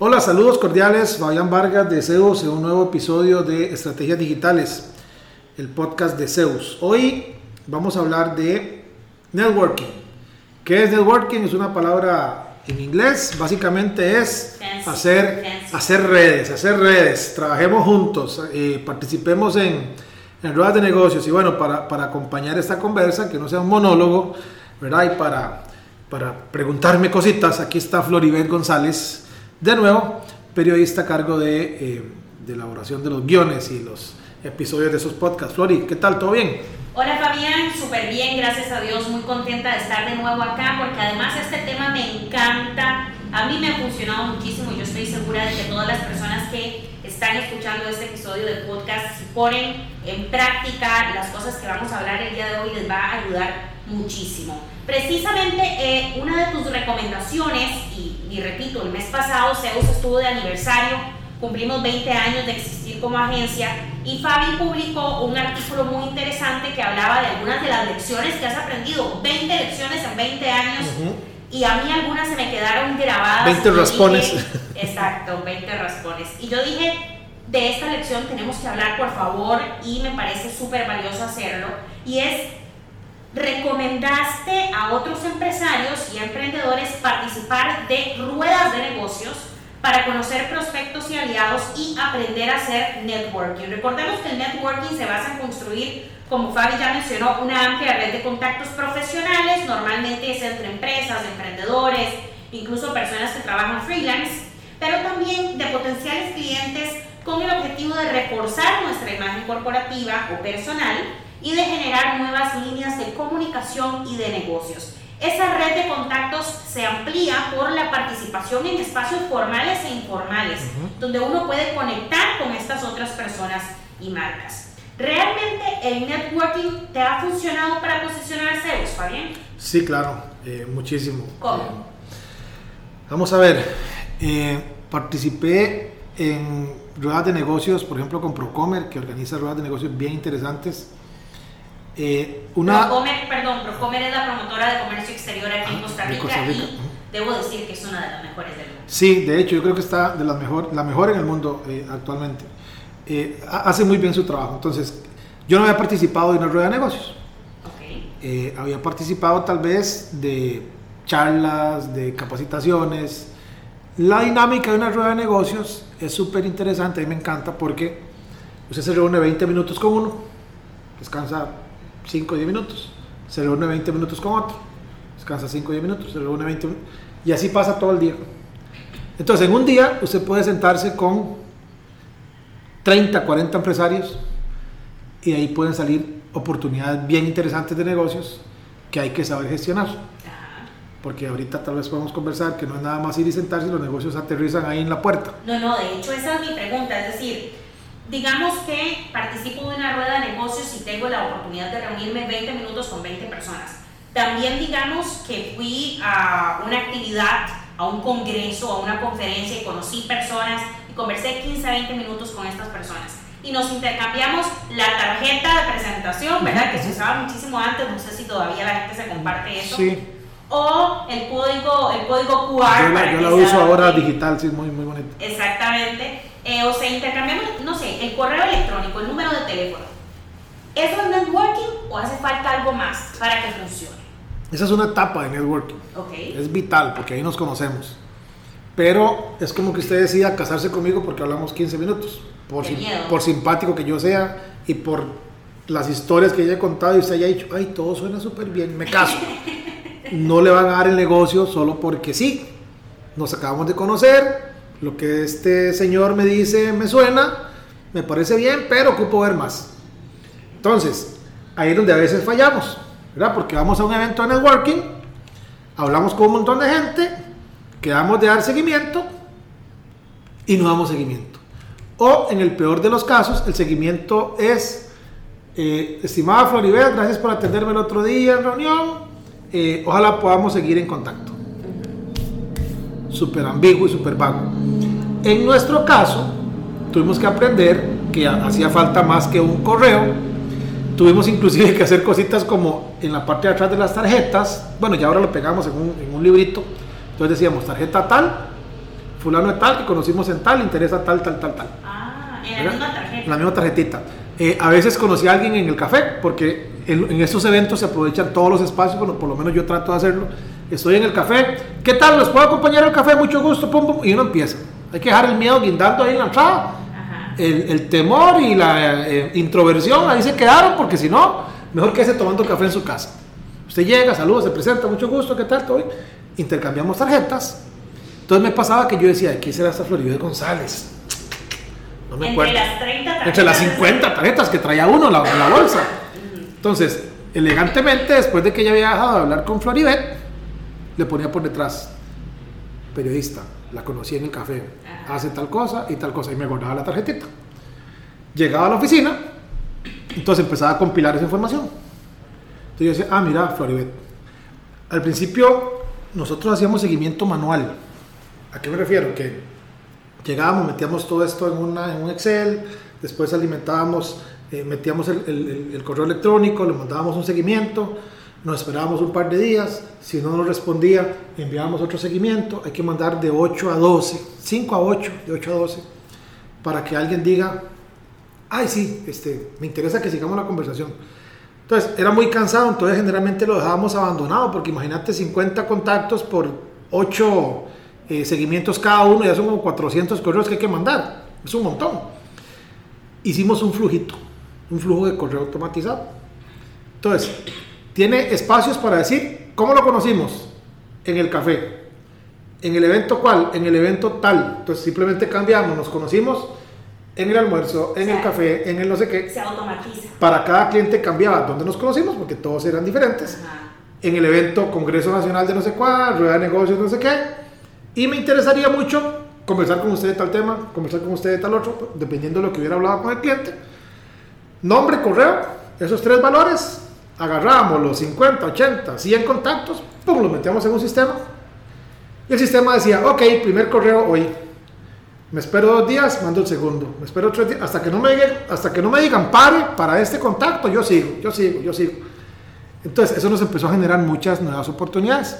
Hola, saludos cordiales. Fabián Vargas de Zeus en un nuevo episodio de Estrategias Digitales, el podcast de Zeus. Hoy vamos a hablar de networking. ¿Qué es networking? Es una palabra en inglés. Básicamente es hacer, hacer redes, hacer redes. Trabajemos juntos, eh, participemos en, en ruedas de negocios. Y bueno, para, para acompañar esta conversa, que no sea un monólogo, ¿verdad? Y para, para preguntarme cositas, aquí está Floribel González de nuevo, periodista a cargo de, eh, de, elaboración de los guiones y los episodios de esos podcasts. Flori, ¿qué tal? ¿Todo bien? Hola Fabián, súper bien, gracias a Dios, muy contenta de estar de nuevo acá porque además este tema me encanta, a mí me ha funcionado muchísimo y yo estoy segura de que todas las personas que están escuchando este episodio del podcast, si ponen en práctica las cosas que vamos a hablar el día de hoy, les va a ayudar muchísimo. Precisamente eh, una de tus recomendaciones, y, y, repito, el mes pasado Zeus estuvo de aniversario, cumplimos 20 años de existir como agencia, y Fabi publicó un artículo muy interesante que hablaba de algunas de las lecciones que has aprendido, 20 lecciones en 20 años, uh -huh. y a mí algunas se me quedaron grabadas. 20 raspones. exacto, 20 raspones. Y yo dije, de esta lección tenemos que hablar, por favor, y me parece súper valioso hacerlo, y es recomendaste a otros empresarios y emprendedores participar de ruedas de negocios para conocer prospectos y aliados y aprender a hacer networking. Recordemos que el networking se basa en construir, como Fabi ya mencionó, una amplia red de contactos profesionales, normalmente es entre empresas, emprendedores, incluso personas que trabajan freelance, pero también de potenciales clientes con el objetivo de reforzar nuestra imagen corporativa o personal y de generar nuevas líneas de comunicación y de negocios. Esa red de contactos se amplía por la participación en espacios formales e informales, uh -huh. donde uno puede conectar con estas otras personas y marcas. ¿Realmente el networking te ha funcionado para posicionar Zeus, Fabián? Sí, claro, eh, muchísimo. ¿Cómo? Eh, vamos a ver, eh, participé en ruedas de negocios, por ejemplo con Procomer, que organiza ruedas de negocios bien interesantes eh, una... Procomer, perdón, Procomer es la promotora de comercio exterior aquí en Costa Rica, Costa Rica. y debo decir que es una de las mejores del mundo. Sí, de hecho yo creo que está de las mejor, la mejor en el mundo eh, actualmente. Eh, hace muy bien su trabajo. Entonces, yo no había participado de una rueda de negocios. Okay. había participado tal vez de charlas, de capacitaciones. La dinámica de una rueda de negocios es súper interesante, a mí me encanta porque usted se reúne 20 minutos con uno, descansa 5 o 10 minutos, se reúne 20 minutos con otro, descansa 5 o 10 minutos, se reúne 20 minutos, y así pasa todo el día. Entonces, en un día usted puede sentarse con 30, 40 empresarios y ahí pueden salir oportunidades bien interesantes de negocios que hay que saber gestionar. Porque ahorita tal vez podemos conversar que no es nada más ir y sentarse y los negocios aterrizan ahí en la puerta. No, no, de hecho esa es mi pregunta, es decir, digamos que participo de una rueda de tengo la oportunidad de reunirme 20 minutos con 20 personas. También digamos que fui a una actividad, a un congreso, a una conferencia y conocí personas y conversé 15 a 20 minutos con estas personas. Y nos intercambiamos la tarjeta de presentación, ¿verdad? Que se usaba muchísimo antes, no sé si todavía la gente se comparte eso. Sí. O el código, el código QR. Yo la, yo la uso ahora digital, sí, es muy, muy bonito. Exactamente. Eh, o sea, intercambiamos, no sé, el correo electrónico, el número de teléfono. ¿Eso es networking o hace falta algo más para que funcione? Esa es una etapa de networking. Okay. Es vital porque ahí nos conocemos. Pero es como que usted decida casarse conmigo porque hablamos 15 minutos. Por, sim por simpático que yo sea y por las historias que ella he contado y usted haya dicho, ay, todo suena súper bien, me caso. no le van a dar el negocio solo porque sí. Nos acabamos de conocer, lo que este señor me dice me suena, me parece bien, pero ocupo ver más. Entonces, ahí es donde a veces fallamos, ¿verdad? Porque vamos a un evento de networking, Hablamos con un montón de gente, quedamos de dar seguimiento y no damos seguimiento. O en el peor de los casos, el seguimiento es, eh, estimada Floribel, gracias por atenderme el otro día en reunión, eh, ojalá podamos seguir en contacto. Súper ambiguo y súper vago. En nuestro caso, tuvimos que aprender que hacía falta más que un correo. Tuvimos inclusive que hacer cositas como en la parte de atrás de las tarjetas. Bueno, ya ahora lo pegamos en un, en un librito. Entonces decíamos tarjeta tal, fulano de tal, que conocimos en tal, interesa tal, tal, tal, tal. Ah, en la misma tarjeta. La misma tarjetita. Eh, a veces conocí a alguien en el café, porque en, en, estos eventos se aprovechan todos los espacios, bueno, por lo menos yo trato de hacerlo. Estoy en el café, ¿qué tal? ¿Los puedo acompañar al café? Mucho gusto, pum, pum, y uno empieza. Hay que dejar el miedo guindando ahí en la entrada. El, el, temor y la eh, introversión ahí se quedaron, porque si no, mejor que esté tomando café en su casa. Usted llega, saluda, se presenta, mucho gusto, ¿qué tal? Todo Intercambiamos tarjetas. Entonces me pasaba que yo decía, ¿qué será esta Floribel González? No me acuerdo. Entre las 30 tarjetas. Entre las 50 tarjetas que traía uno en la, la, bolsa. Entonces, elegantemente, después de que ella había dejado de hablar con Floribet, le ponía por detrás, periodista, la conocí en el café, hace tal cosa y tal cosa, y me guardaba la tarjetita. Llegaba a la oficina, entonces empezaba a compilar esa información. Entonces yo decía, ah, mira, Floribet. Al principio, nosotros hacíamos seguimiento manual. ¿A qué me refiero? Que llegábamos, metíamos todo esto en, una, en un Excel, después alimentábamos, eh, metíamos el, el, el, correo electrónico, le mandábamos un seguimiento, nos esperábamos un par de días, si no nos respondía, enviábamos otro seguimiento, hay que mandar de 8 a 12, 5 a 8, de 8 a 12, para que alguien diga, ay sí, este, me interesa que sigamos la conversación. Entonces, era muy cansado, entonces generalmente lo dejábamos abandonado, porque imagínate 50 contactos por 8 eh, seguimientos cada uno, ya son como 400 correos que hay que mandar, es un montón. Hicimos un flujito, un flujo de correo automatizado. Entonces, tiene espacios para decir, ¿cómo lo conocimos? En el café. ¿En el evento cuál? En el evento tal. Entonces simplemente cambiamos, nos conocimos en el almuerzo, en o sea, el café, en el no sé qué. Se automatiza. Para cada cliente cambiaba dónde nos conocimos, porque todos eran diferentes. Ajá. En el evento Congreso Nacional de no sé cuál, Rueda de Negocios, no sé qué. Y me interesaría mucho conversar con usted de tal tema, conversar con usted de tal otro, dependiendo de lo que hubiera hablado con el cliente. Nombre, correo, esos tres valores, agarrábamos los 50, 80, 100 contactos, pum, los metíamos en un sistema. Y el sistema decía, ok, primer correo hoy. Me espero dos días, mando el segundo. Me espero tres días, hasta que no me hasta que no me digan pare para este contacto, yo sigo, yo sigo, yo sigo. Entonces, eso nos empezó a generar muchas nuevas oportunidades.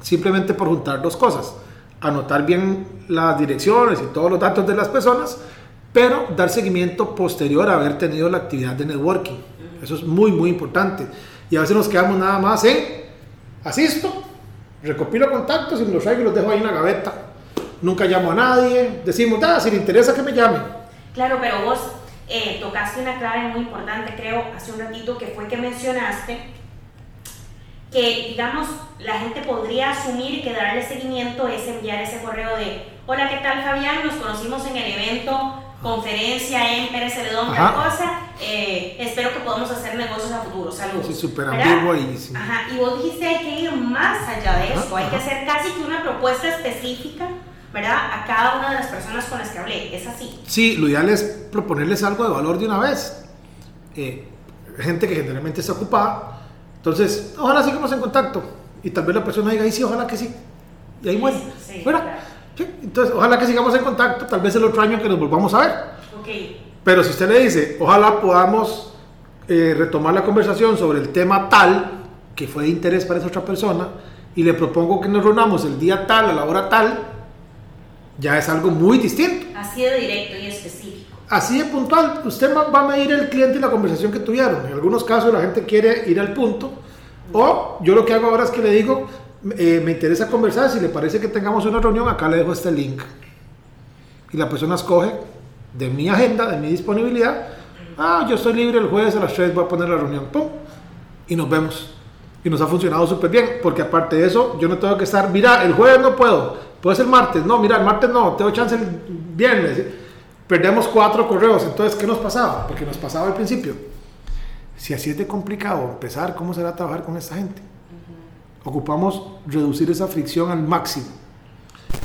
Simplemente por juntar dos cosas. Anotar bien las direcciones y todos los datos de las personas, pero dar seguimiento posterior a haber tenido la actividad de networking. Eso es muy, muy importante. Y a veces nos quedamos nada más en asisto, recopilo contactos y me los traigo y los dejo ahí en la gaveta. Nunca llamo a nadie, decimos, ah, si le interesa que me llame. Claro, pero vos eh, tocaste una clave muy importante, creo, hace un ratito, que fue que mencionaste que, digamos, la gente podría asumir que darle seguimiento es enviar ese correo de, hola, ¿qué tal Fabián? Nos conocimos en el evento conferencia en Pérez Celedón, tal cosa. Eh, espero que podamos hacer negocios a futuro. Saludos. Sí, súper ambiguo y... Sí. Ajá, y vos dijiste hay que ir más allá de esto, hay que hacer casi que una propuesta específica, ¿verdad? A cada una de las personas con las que hablé, es así. Sí, lo ideal es proponerles algo de valor de una vez. Eh, gente que generalmente está ocupada, entonces, ojalá sigamos en contacto. Y tal vez la persona diga, y sí, ojalá que sí. Y ahí muere. Sí, claro. Sí, entonces, ojalá que sigamos en contacto, tal vez el otro año que nos volvamos a ver. Okay. Pero si usted le dice, ojalá podamos eh, retomar la conversación sobre el tema tal, que fue de interés para esa otra persona, y le propongo que nos reunamos el día tal, a la hora tal, ya es algo muy distinto. Así de directo y específico. Así de puntual, usted va a medir el cliente y la conversación que tuvieron. En algunos casos la gente quiere ir al punto, o yo lo que hago ahora es que le digo, eh, me interesa conversar, si le parece que tengamos una reunión, acá le dejo este link. Y la persona escoge de mi agenda, de mi disponibilidad, ah, yo estoy libre el jueves a las 3, voy a poner la reunión, pum, y nos vemos. Y nos ha funcionado súper bien, porque aparte de eso, yo no tengo que estar, mira, el jueves no puedo, puede ser martes, no, mira, el martes no, tengo chance el viernes. Perdemos cuatro correos, entonces, ¿qué nos pasaba? Porque nos pasaba al principio. Si así es de complicado empezar, ¿cómo será trabajar con esta gente? Ocupamos reducir esa fricción al máximo.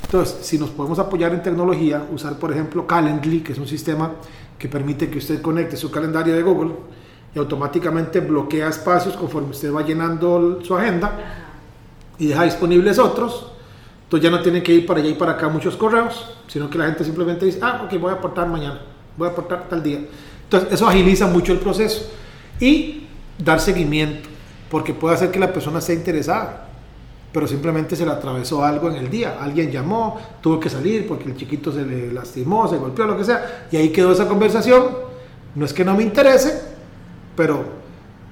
Entonces, si nos podemos apoyar en tecnología, usar por ejemplo Calendly, que es un sistema que permite que usted conecte su calendario de Google y automáticamente bloquea espacios conforme usted va llenando su agenda y deja disponibles otros. Entonces ya no tiene que ir para allá y para acá muchos correos, sino que la gente simplemente dice, ah, ok, voy a aportar mañana, voy a aportar tal día. Entonces eso agiliza mucho el proceso. Y dar seguimiento, porque puede hacer que la persona esté interesada pero simplemente se le atravesó algo en el día. Alguien llamó, tuvo que salir porque el chiquito se le lastimó, se golpeó, lo que sea, y ahí quedó esa conversación. No es que no me interese, pero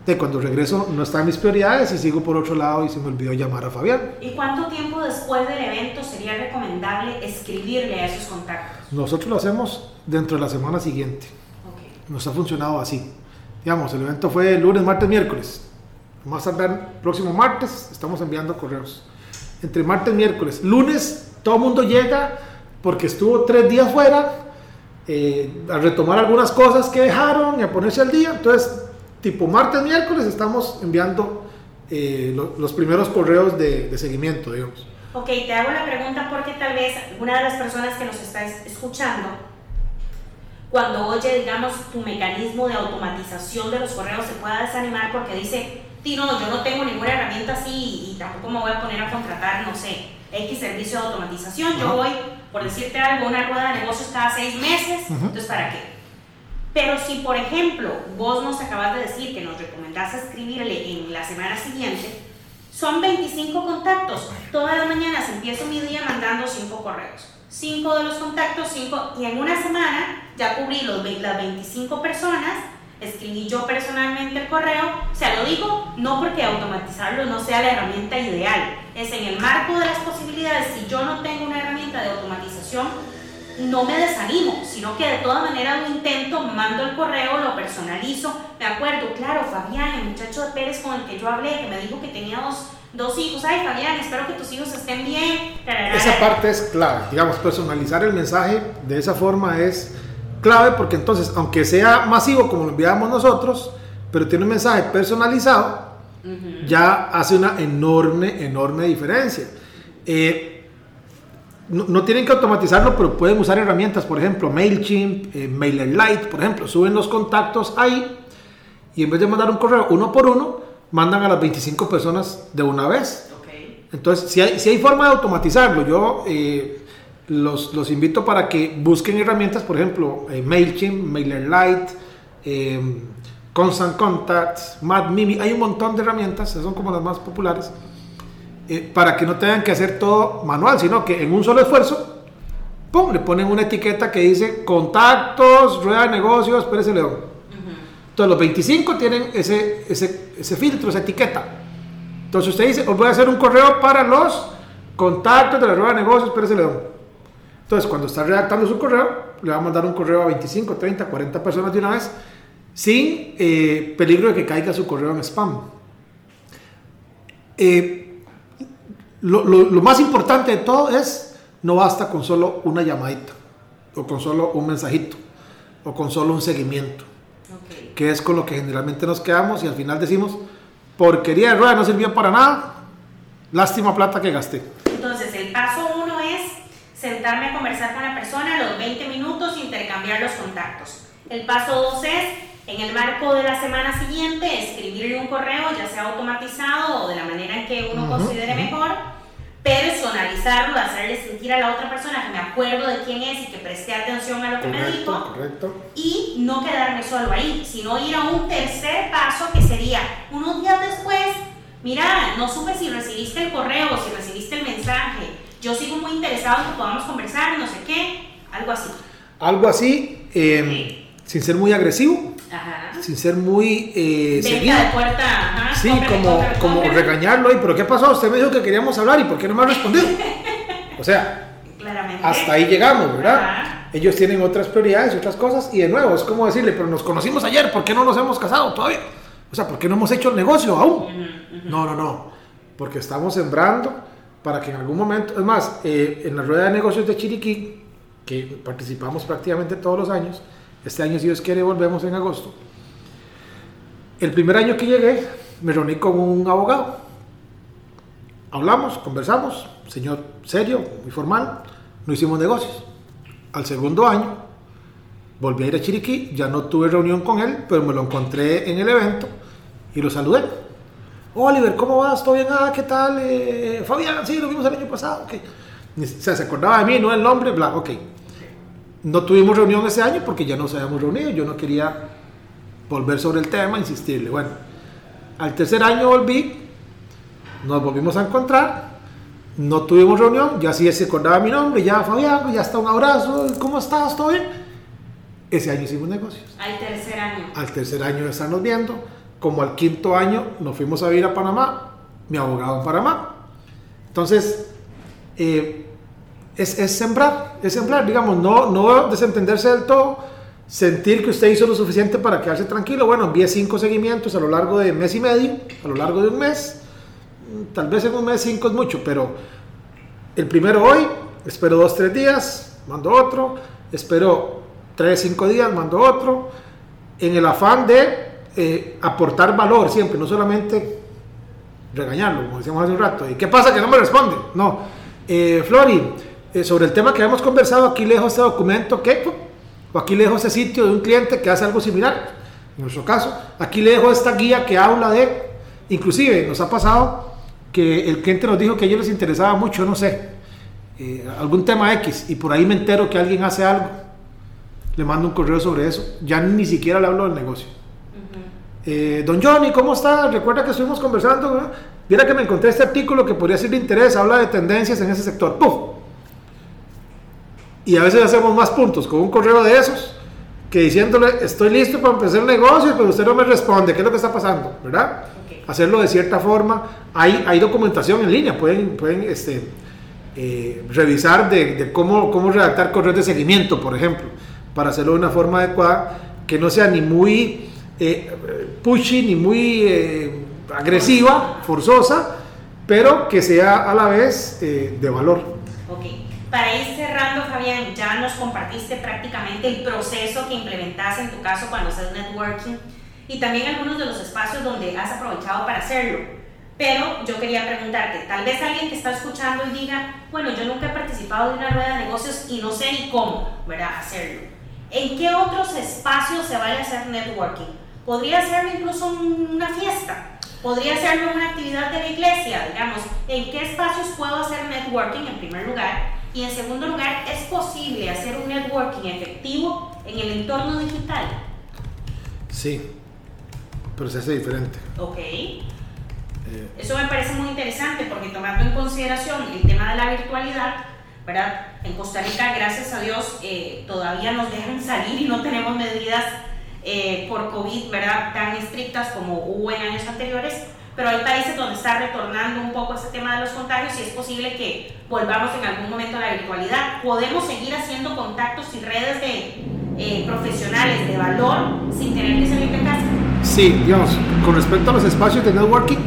de cuando regreso no está en mis prioridades y sigo por otro lado y se me olvidó llamar a Fabián. ¿Y cuánto tiempo después del evento sería recomendable escribirle a esos contactos? Nosotros lo hacemos dentro de la semana siguiente. Okay. Nos ha funcionado así. Digamos, el evento fue lunes, martes, miércoles más tardar próximo martes estamos enviando correos. Entre martes y miércoles. Lunes todo el mundo llega porque estuvo tres días fuera eh, a retomar algunas cosas que dejaron y a ponerse al día. Entonces, tipo martes, miércoles estamos enviando eh, los primeros correos de, de, seguimiento, digamos. Ok, te hago la pregunta porque tal vez una de las personas que nos está escuchando, cuando oye, digamos, tu mecanismo de automatización de los correos, se pueda desanimar porque dice, no, yo no tengo ninguna herramienta así y tampoco me voy a poner a contratar, no sé, X servicio de automatización. Yo voy, por decirte algo, una rueda de negocios cada seis meses, entonces ¿para qué? Pero si, por ejemplo, vos nos acabas de decir que nos recomendás escribirle en la semana siguiente, son 25 contactos. Todas las mañanas empiezo mi día mandando 5 correos. 5 de los contactos, 5, y en una semana ya cubrí los, las 25 personas escribí yo personalmente el correo, o sea, lo digo no porque automatizarlo no sea la herramienta ideal, es en el marco de las posibilidades, si yo no tengo una herramienta de automatización, no me desanimo, sino que de todas maneras lo intento, mando el correo, lo personalizo, me acuerdo, claro, Fabián, el muchacho de Pérez con el que yo hablé, que me dijo que tenía dos, dos hijos, ay Fabián, espero que tus hijos estén bien. Esa parte es clave, digamos, personalizar el mensaje de esa forma es clave porque entonces, aunque sea masivo como lo enviamos nosotros, pero tiene un mensaje personalizado, ya hace una enorme, enorme diferencia. Eh, no, tienen que automatizarlo, pero pueden usar herramientas, por ejemplo, MailChimp, eh, MailerLite, por ejemplo, suben los contactos ahí y en vez de mandar un correo uno por uno, mandan a las 25 personas de una vez. Entonces, si hay, si hay forma de automatizarlo, yo eh, los, los, invito para que busquen herramientas, por ejemplo, eh, MailChimp, MailerLite, eh, Constant Contacts, MadMimi. Hay un montón de herramientas, son como las más populares, eh, para que no tengan que hacer todo manual, sino que en un solo esfuerzo, ¡pum! le ponen una etiqueta que dice contactos, rueda de negocios, Pérez León. Entonces los 25 tienen ese, ese, ese filtro, esa etiqueta. Entonces usted dice, os voy a hacer un correo para los contactos de la rueda de negocios, Pérez León entonces, cuando está redactando su correo, le va a mandar un correo a 25, 30, 40 personas de una vez, sin eh, peligro de que caiga su correo en spam. Eh, lo, más importante de todo es, no basta con solo una llamadita, o con solo un mensajito, o con solo un seguimiento, que es con lo que generalmente nos quedamos y al final decimos, porquería de rueda, no sirvió para nada, lástima plata que gasté. Entonces, el paso uno es sentarme a conversar con la persona los 20 minutos, intercambiar los contactos. El paso 2 es, en el marco de la semana siguiente, escribirle un correo, ya sea automatizado o de la manera en que uno considere mejor, personalizarlo, hacerle sentir a la otra persona que me acuerdo de quién es y que presté atención a lo que me dijo. Y no quedarme solo ahí, sino ir a un tercer paso que sería unos días después, mira, no supe si recibiste el correo, si recibiste el mensaje yo sigo muy interesado en que podamos conversar, no sé qué, algo así. Algo así, em, sin ser muy agresivo, sin ser muy eh, seguido. de puerta, ajá, Sí, como, como regañarlo, y pero ¿qué pasó? Usted me dijo que queríamos hablar y ¿por qué no me ha respondido? o sea, hasta ahí llegamos, ¿verdad? Ellos tienen otras prioridades y otras cosas, y de nuevo, es como decirle, pero nos conocimos ayer, ¿por qué no nos hemos casado todavía? O sea, ¿por qué no hemos hecho el negocio aún? No, no, no, porque estamos sembrando para que en algún momento, es más, eh, en la rueda de negocios de Chiriquí, que participamos prácticamente todos los años, este año si Dios quiere volvemos en agosto, el primer año que llegué me reuní con un abogado hablamos, conversamos, señor serio, muy formal, no hicimos negocios. Al segundo año volví a ir a Chiriquí, ya no tuve reunión con él, pero me lo encontré en el evento y lo saludé. Oliver, ¿cómo vas? ¿Todo bien? Ah, ¿qué tal? Eh, Fabián, sí, lo vimos el año pasado. Okay. O sea, se acordaba de mí, no el nombre, bla, ok. No tuvimos reunión ese año porque ya nos habíamos reunido, yo no quería volver sobre el tema, insistirle. Bueno, al tercer año volví, nos volvimos a encontrar, no tuvimos reunión, ya sí se acordaba mi nombre, ya Fabián, ya está un abrazo, ¿cómo estás? ¿Todo bien? Ese año hicimos negocios. Al tercer año. Al tercer año de estarnos viendo, como al quinto año nos fuimos a vivir a Panamá, mi abogado en Panamá. Entonces, eh, es, es, sembrar, es sembrar, digamos, no, no desentenderse del todo, sentir que usted hizo lo suficiente para quedarse tranquilo. Bueno, envié cinco seguimientos a lo largo de mes y medio, a lo largo de un mes. Tal vez en un mes cinco es mucho, pero el primero hoy, espero dos, tres días, mando otro, espero tres, cinco días, mando otro, en el afán de eh, aportar valor siempre, no solamente regañarlo, como decíamos hace un rato. ¿Y qué pasa que no me responde? No. Eh, Flori, eh, sobre el tema que hemos conversado, aquí lejos este documento, ¿qué? O aquí le dejo ese sitio de un cliente que hace algo similar, en nuestro caso. Aquí le dejo esta guía que habla de, inclusive nos ha pasado que el cliente nos dijo que a ellos les interesaba mucho, no sé, algún tema X, y por ahí me entero que alguien hace algo. Le mando un correo sobre eso. Ya ni siquiera le hablo del negocio. Eh, don Johnny, ¿cómo está? Recuerda que estuvimos conversando. Mira que me encontré este artículo que podría ser de interés, habla de tendencias en ese sector. ¡Puf! Y a veces hacemos más puntos con un correo de esos que diciéndole, estoy listo para empezar el negocio, pero usted no me responde, ¿qué es lo que está pasando? ¿Verdad? Hacerlo de cierta forma. Hay, hay documentación en línea, pueden, pueden este, eh, revisar de, cómo, cómo redactar correos de seguimiento, por ejemplo, para hacerlo de una forma adecuada, que no sea ni muy eh, pushy, ni muy eh, agresiva, forzosa, pero que sea a la vez de valor. Okay. Para ir cerrando, Fabián, ya nos compartiste prácticamente el proceso que implementaste en tu caso cuando haces networking y también algunos de los espacios donde has aprovechado para hacerlo. Pero yo quería preguntarte, tal vez alguien que está escuchando y diga, bueno, yo nunca he participado de una rueda de negocios y no sé ni cómo, ¿verdad? Hacerlo. ¿En qué otros espacios se vale hacer networking? Podría ser incluso una fiesta, podría ser una actividad de la iglesia, digamos. ¿En qué espacios puedo hacer networking en primer lugar? Y en segundo lugar, ¿es posible hacer un networking efectivo en el entorno digital? Sí, pero se hace diferente. Ok. Eh, Eso me parece muy interesante porque tomando en consideración el tema de la virtualidad, ¿verdad? En Costa Rica, gracias a Dios, eh, todavía nos dejan salir y no tenemos medidas eh, por COVID, ¿verdad? Tan estrictas como hubo en años anteriores pero hay países donde está retornando un poco ese tema de los contagios y es posible que volvamos en algún momento a la virtualidad. Podemos seguir haciendo contactos y redes de eh, profesionales de valor sin tener que salir de casa. Sí, digamos, con respecto a los espacios de networking,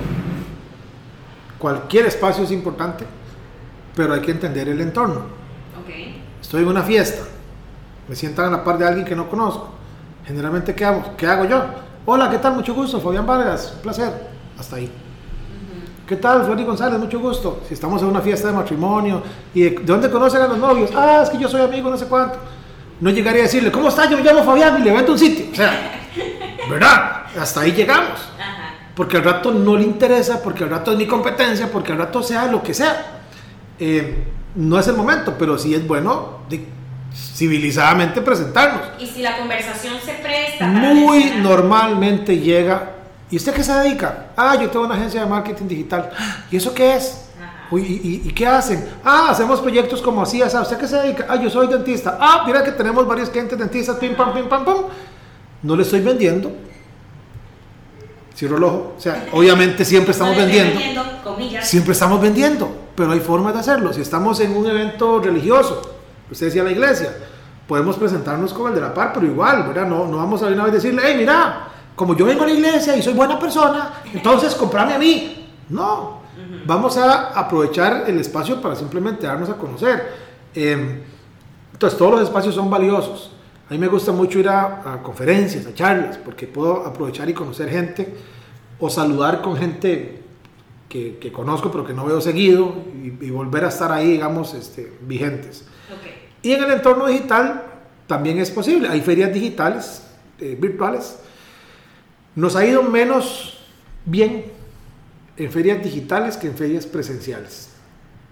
cualquier espacio es importante, pero hay que entender el entorno. Okay. Estoy en una fiesta, me sientan a la par de alguien que no conozco. Generalmente, ¿qué hago? ¿Qué hago yo? Hola, ¿qué tal? Mucho gusto, Fabián Vargas, un placer hasta ahí. ¿Qué tal, Flori González? Mucho gusto. Si estamos en una fiesta de matrimonio, ¿y de, dónde conocen a los novios? Ah, es que yo soy amigo, no sé cuánto. No llegaría a decirle, ¿cómo está? Yo me llamo Fabián y le vendo un sitio. O sea, ¿verdad? Hasta ahí llegamos. Porque al rato no le interesa, porque al rato es mi competencia, porque al rato sea lo que sea. Eh, no es el momento, pero sí es bueno de, civilizadamente presentarnos. Y si la conversación se presta. Muy normalmente llega ¿Y usted qué se dedica? Ah, yo tengo una agencia de marketing digital. ¿Y eso qué es? ¿y, qué hacen? Ah, hacemos proyectos como así, ¿usted qué se dedica? Ah, yo soy dentista. Ah, mira que tenemos varios clientes dentistas, pim, pam, pim, pam, pam. No le estoy vendiendo. Cierro el ojo. O sea, obviamente siempre estamos vendiendo. Siempre estamos vendiendo, pero hay formas de hacerlo. Si estamos en un evento religioso, usted decía la iglesia, podemos presentarnos como el de la par, pero igual, ¿verdad? No, no vamos a ir una vez decirle, hey, mira, como yo vengo a la iglesia y soy buena persona, entonces comprame a mí. No, vamos a aprovechar el espacio para simplemente darnos a conocer. Em, entonces todos los espacios son valiosos. A mí me gusta mucho ir a, conferencias, a charlas, porque puedo aprovechar y conocer gente o saludar con gente que, que conozco pero que no veo seguido y, y volver a estar ahí, digamos, este, vigentes. Y en el entorno digital también es posible. Hay ferias digitales, eh, virtuales. Nos ha ido menos bien en ferias digitales que en ferias presenciales.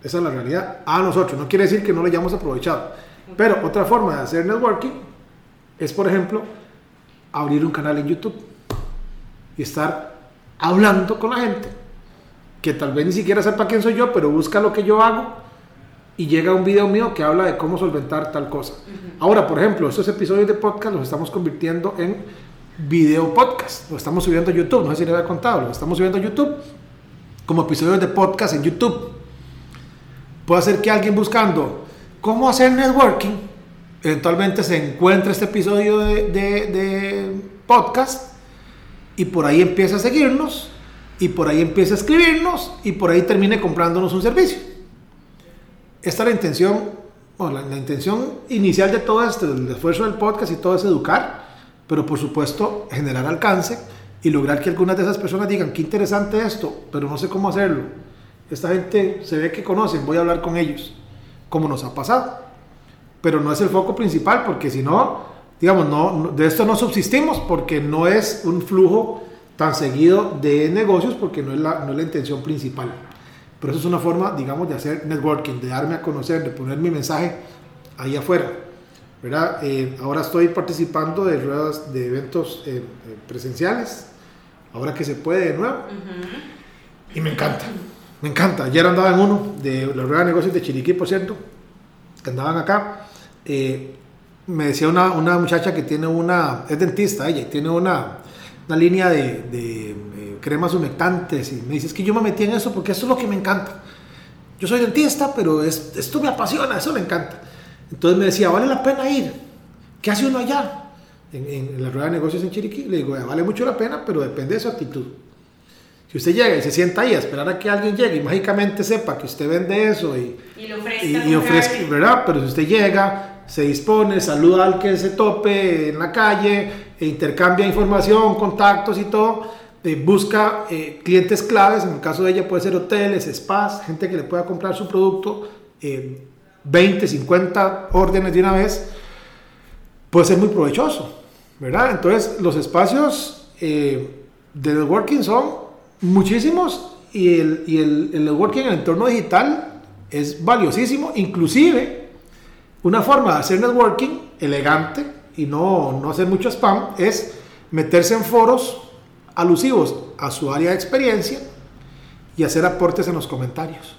Esa es la realidad. A nosotros, no quiere decir que no lo hayamos aprovechado. Pero otra forma de hacer networking es, por ejemplo, abrir un canal en YouTube y estar hablando con la gente que tal vez ni siquiera sepa quién soy yo, pero busca lo que yo hago y llega un video mío que habla de cómo solventar tal cosa. Ahora, por ejemplo, estos episodios de podcast los estamos convirtiendo en video podcast. Lo estamos subiendo a YouTube, no sé si le había contado, lo estamos subiendo a YouTube como episodios de podcast en YouTube. Puede ser que alguien buscando cómo hacer networking, eventualmente se encuentre este episodio de, de- de podcast y por ahí empieza a seguirnos y por ahí empieza a escribirnos y por ahí termine comprándonos un servicio. Esta es la intención, bueno, la, intención inicial de todo esto, del esfuerzo del podcast y todo es educar, pero por supuesto generar alcance y lograr que algunas de esas personas digan, qué interesante esto, pero no sé cómo hacerlo. Esta gente se ve que conocen, voy a hablar con ellos, como nos ha pasado. Pero no es el foco principal, porque si no, digamos, no, no- de esto no subsistimos, porque no es un flujo tan seguido de negocios, porque no es la, no es la intención principal. Pero eso es una forma, digamos, de hacer networking, de darme a conocer, de poner mi mensaje ahí afuera. ¿verdad? Eh, ahora estoy participando de ruedas de eventos eh, eh, presenciales, ahora que se puede de nuevo, y me encanta, me encanta. Ayer andaba en uno de la rueda de negocios de Chiriquí, por cierto, que andaban acá. eh, me decía una, una muchacha que tiene una, es dentista ella, y tiene una, una línea de, de, cremas humectantes, y me dice, es que yo me metí en eso porque eso es lo que me encanta. Yo soy dentista, pero es- esto me apasiona, eso me encanta. Entonces me decía, vale la pena ir. ¿Qué hace uno allá? En, en- en la rueda de negocios en Chiriquí. Le digo, vale mucho la pena, pero depende de su actitud. Si usted llega y se sienta ahí a esperar a que alguien llegue y mágicamente sepa que usted vende eso y, Y le ofrezca. y, y ofrezca. ¿verdad? Pero si usted llega, se dispone, saluda al que se tope en la calle, e intercambia información, contactos y todo, eh, busca eh, clientes claves, en el caso de ella puede ser hoteles, spas, gente que le pueda comprar su producto, eh, 20, 50 órdenes de una vez, puede ser muy provechoso, ¿verdad? Entonces los espacios eh, de networking son muchísimos y el, y el, el networking en el entorno digital es valiosísimo, inclusive una forma de hacer networking elegante y no, no hacer mucho spam es meterse en foros alusivos a su área de experiencia y hacer aportes en los comentarios,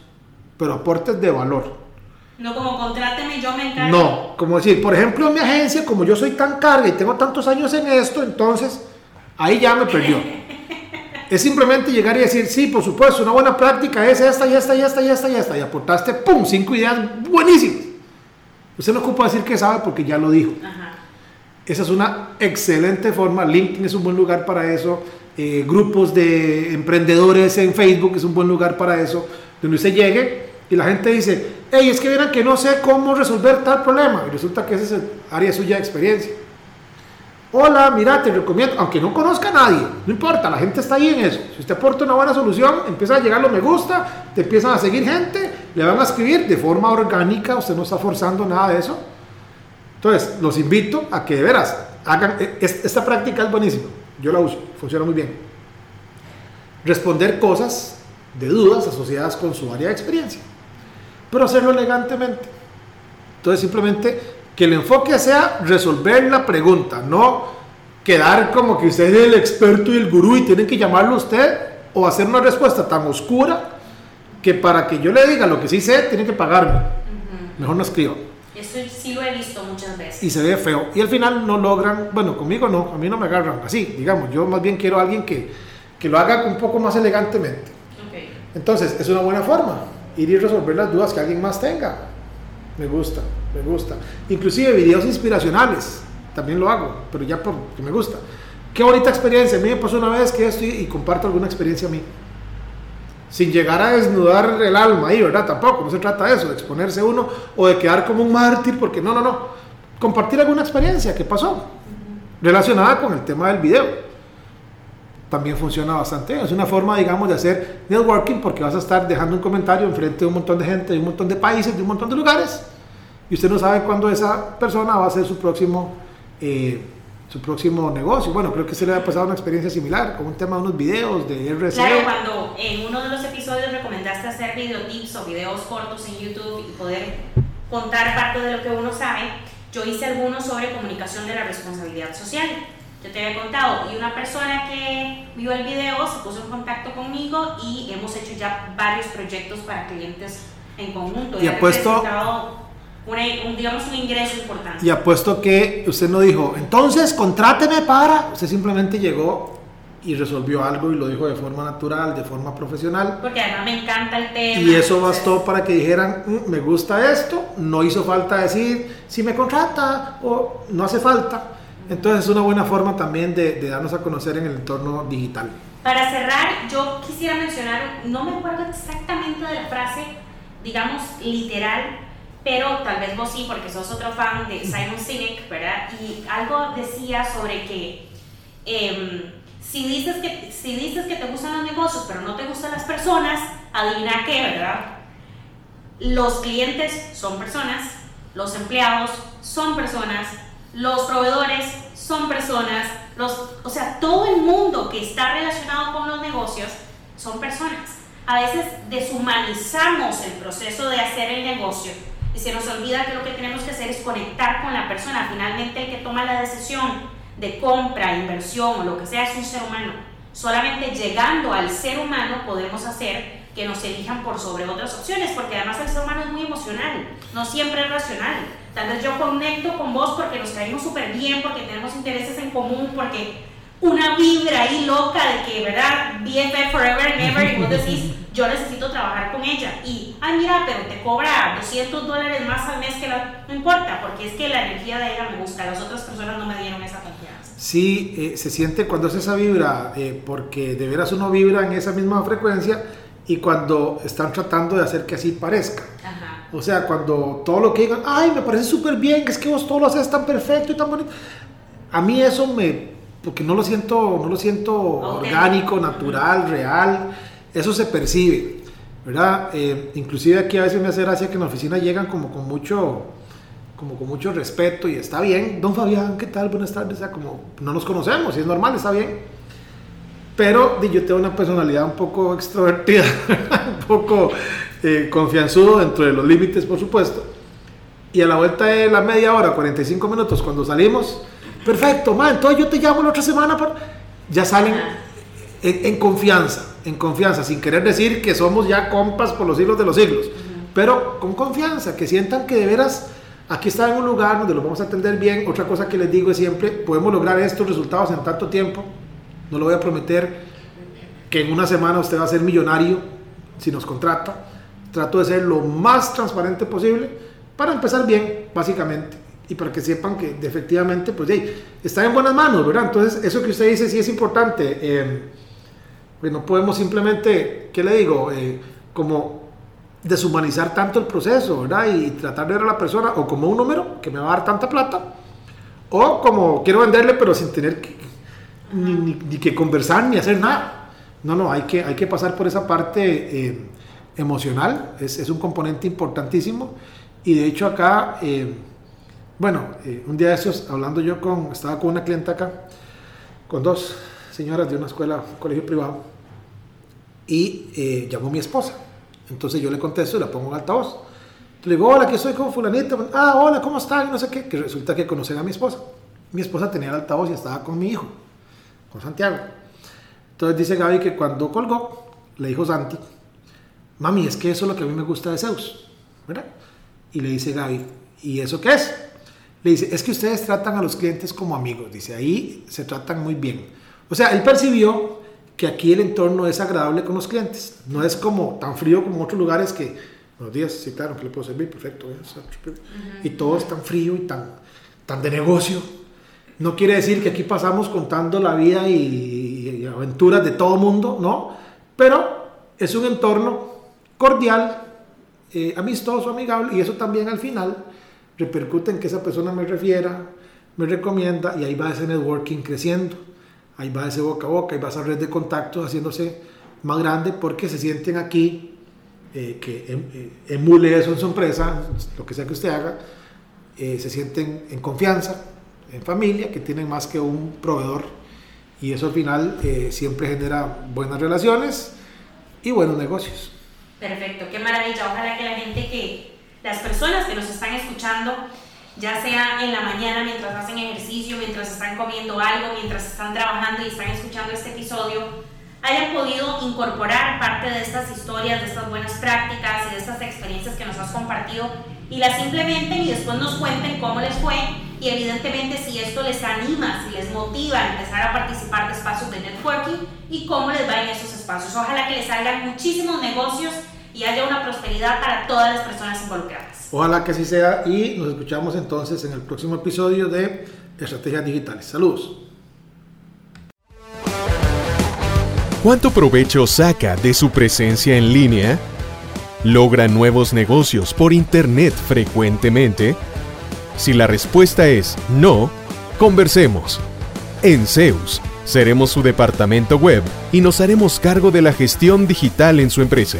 pero aportes de valor. No como contráteme, yo me encargo. No, como decir, por ejemplo, en mi agencia, como yo soy tan carga y tengo tantos años en esto, entonces ahí ya me perdió. Es simplemente llegar y decir, sí, por supuesto, una buena práctica es esta y esta y esta y esta y esta. Y aportaste, ¡pum!, cinco ideas buenísimas. Usted no ocupa decir que sabe porque ya lo dijo. Ajá. Esa es una excelente forma. LinkedIn es un buen lugar para eso. Eh, grupos de emprendedores en Facebook es un buen lugar para eso. Donde usted llegue y la gente dice, hey, es que vieran que no sé cómo resolver tal problema. Y resulta que ese es el área suya de experiencia. Hola, mira, te recomiendo, aunque no conozca a nadie, no importa, la gente está ahí en eso. Si usted aporta una buena solución, empieza a llegar los me gusta, te empiezan a seguir gente, le van a escribir de forma orgánica, usted no está forzando nada de eso. Entonces, los invito a que de veras hagan, e- es- esta práctica es buenísima, yo la uso, funciona muy bien. Responder cosas de dudas asociadas con su área de experiencia, pero hacerlo elegantemente. Entonces, simplemente que el enfoque sea resolver la pregunta, no quedar como que usted es el experto y el gurú y tienen que llamarlo a usted o hacer una respuesta tan oscura que para que yo le diga lo que sí sé, tiene que pagarme. Mejor no escribo Eso lo he visto muchas veces. y se ve feo. Y al final no logran, bueno, conmigo no, a mí no me agarran así, digamos, yo más bien quiero a alguien que, que lo haga un poco más elegantemente. Ok. Entonces, es una buena forma, ir y resolver las dudas que alguien más tenga. Me gusta, me gusta. Inclusive videos inspiracionales, también lo hago, pero ya porque me gusta. Qué bonita experiencia, a mí me pasó una vez que estoy y comparto alguna experiencia a mí. Sin llegar a desnudar el alma ahí, ¿verdad? Tampoco, no se trata de eso, de exponerse uno o de quedar como un mártir, porque no, no, no. Compartir alguna experiencia que pasó relacionada con el tema del video. también funciona bastante. Es una forma, digamos, de hacer networking porque vas a estar dejando un comentario enfrente de un montón de gente, de un montón de países, de un montón de lugares y usted no sabe cuándo esa persona va a hacer su próximo, eh, su próximo negocio. Bueno, creo que se le ha pasado una experiencia similar con un tema de unos videos de RC. Claro, cuando en uno de los episodios recomendaste hacer videotips o videos cortos en YouTube y poder contar parte de lo que uno sabe, yo hice algunos sobre comunicación de la responsabilidad social. Yo te había contado, y una persona que vio el video se puso en contacto conmigo y hemos hecho ya varios proyectos para clientes en conjunto. Y un, digamos, un ingreso importante. Y apuesto que usted no dijo, entonces contráteme para, usted simplemente llegó y resolvió algo y lo dijo de forma natural, de forma profesional. Porque además me encanta el tema. Y eso bastó para que dijeran, mm, me gusta esto, no hizo falta decir si me contrata o no hace falta. Entonces es una buena forma también de, de darnos a conocer en el entorno digital. Para cerrar, yo quisiera mencionar, no me acuerdo exactamente de la frase, digamos, literal, pero tal vez vos sí, porque sos otro fan de Simon Sinek, ¿verdad? Y algo decía sobre que em, si, dices que si dices que te gustan los negocios, pero no te gustan las personas, adivina qué, ¿verdad? Los clientes son personas, los empleados son personas, los proveedores son personas, los, o sea, todo el mundo que está relacionado con los negocios son personas. A veces deshumanizamos el proceso de hacer el negocio y se nos olvida que lo que tenemos que hacer es conectar con la persona. Finalmente el que toma la decisión de compra, inversión o lo que sea es un ser humano. Solamente llegando al ser humano podemos hacer que nos elijan por sobre otras opciones, porque además el ser humano es muy emocional, no siempre es racional. Tal vez yo conecto con vos porque nos caímos súper bien, porque tenemos intereses en común, porque una vibra ahí loca de que, ¿verdad? BFF forever and ever, y vos decís, yo necesito trabajar con ella. Y, ay, mira, pero te cobra 200 dólares más al mes que la... No importa, porque es que la energía de ella me gusta, las otras personas no me dieron esa confianza. Sí, eh, se siente cuando es esa vibra, eh, porque de veras uno vibra en esa misma frecuencia y cuando están tratando de hacer que así parezca. Ajá. O sea, cuando todo lo que digan, ay, me parece súper bien, es que vos todo lo haces tan perfecto y tan bonito. A mí eso me porque no lo siento, no lo siento orgánico, natural, real, eso se percibe, ¿verdad? Eh, inclusive aquí a veces me hace gracia que en la oficina llegan como con mucho, como con mucho respeto y está bien, don Fabián, ¿qué tal? Buenas tardes, o sea, como no nos conocemos y es normal, está bien. Pero yo tengo una personalidad un poco extrovertida, un poco eh, confianzudo dentro de los límites, por supuesto. Y a la vuelta de la media hora, 45 minutos, cuando salimos, Perfecto, man, entonces yo te llamo la otra semana. Para... Ya salen en, confianza, en confianza, sin querer decir que somos ya compas por los siglos de los siglos, pero con confianza, que sientan que de veras aquí está en un lugar donde lo vamos a atender bien. Otra cosa que les digo es siempre, podemos lograr estos resultados en tanto tiempo. No lo voy a prometer que en una semana usted va a ser millonario si nos contrata. Trato de ser lo más transparente posible para empezar bien, básicamente y para que sepan que efectivamente, pues, hey, está en buenas manos, ¿verdad? Entonces, eso que usted dice sí es importante. Eh, pues no podemos simplemente, ¿qué le digo? Eh, como deshumanizar tanto el proceso, ¿verdad? Y tratar de ver a la persona o como un número que me va a dar tanta plata, o como quiero venderle, pero sin tener que, ni, que conversar ni hacer nada. No, no, hay que, hay que pasar por esa parte eh, emocional, es, es, un componente importantísimo. Y de hecho acá eh, bueno, eh, un día de esos, hablando yo con, estaba con una clienta acá, con dos señoras de una escuela, colegio privado, y eh, llamó mi esposa. Entonces yo le contesto y la pongo en altavoz. Le digo, hola, que soy con fulanita. Ah, hola, ¿cómo están? no sé qué. Que resulta que conocen a mi esposa. Mi esposa tenía el altavoz y estaba con mi hijo, con Santiago. Entonces dice Gaby que cuando colgó, le dijo Santi, mami, es que eso es lo que a mí me gusta de Zeus, ¿verdad? Y le dice Gaby, ¿y eso qué es? Le dice, es que ustedes tratan a los clientes como amigos. Dice, ahí se tratan muy bien. O sea, él percibió que aquí el entorno es agradable con los clientes. No es como tan frío como otros lugares que, buenos días, sí, claro, que le puedo servir, perfecto. Y todo es tan frío y tan, tan de negocio. No quiere decir que aquí pasamos contando la vida y, aventuras de todo mundo, ¿no? Pero es un entorno cordial, eh, amistoso, amigable, y eso también al final repercute en que esa persona me refiera, me recomienda y ahí va ese networking creciendo. Ahí va ese boca a boca, ahí va esa red de contactos haciéndose más grande porque se sienten aquí, eh, que em, eh, emule eso en su empresa, lo que sea que usted haga, eh, se sienten en confianza, en familia, que tienen más que un proveedor y eso al final siempre genera buenas relaciones y buenos negocios. Perfecto, qué maravilla. Ojalá que la gente que, las personas que nos están escuchando, ya sea en la mañana mientras hacen ejercicio, mientras están comiendo algo, mientras están trabajando y están escuchando este episodio, hayan podido incorporar parte de estas historias, de estas buenas prácticas y de estas experiencias que nos has compartido y las implementen y después nos cuenten cómo les fue y evidentemente si esto les anima, si les motiva a empezar a participar de espacios de networking y cómo les va en esos espacios. Ojalá que les salgan muchísimos negocios y haya una prosperidad para todas las personas involucradas. Ojalá que así sea y nos escuchamos entonces en el próximo episodio de Estrategias Digitales. Saludos. ¿Cuánto provecho saca de su presencia en línea? ¿Logra nuevos negocios por Internet frecuentemente? Si la respuesta es no, conversemos. En Zeus, seremos su departamento web y nos haremos cargo de la gestión digital en su empresa,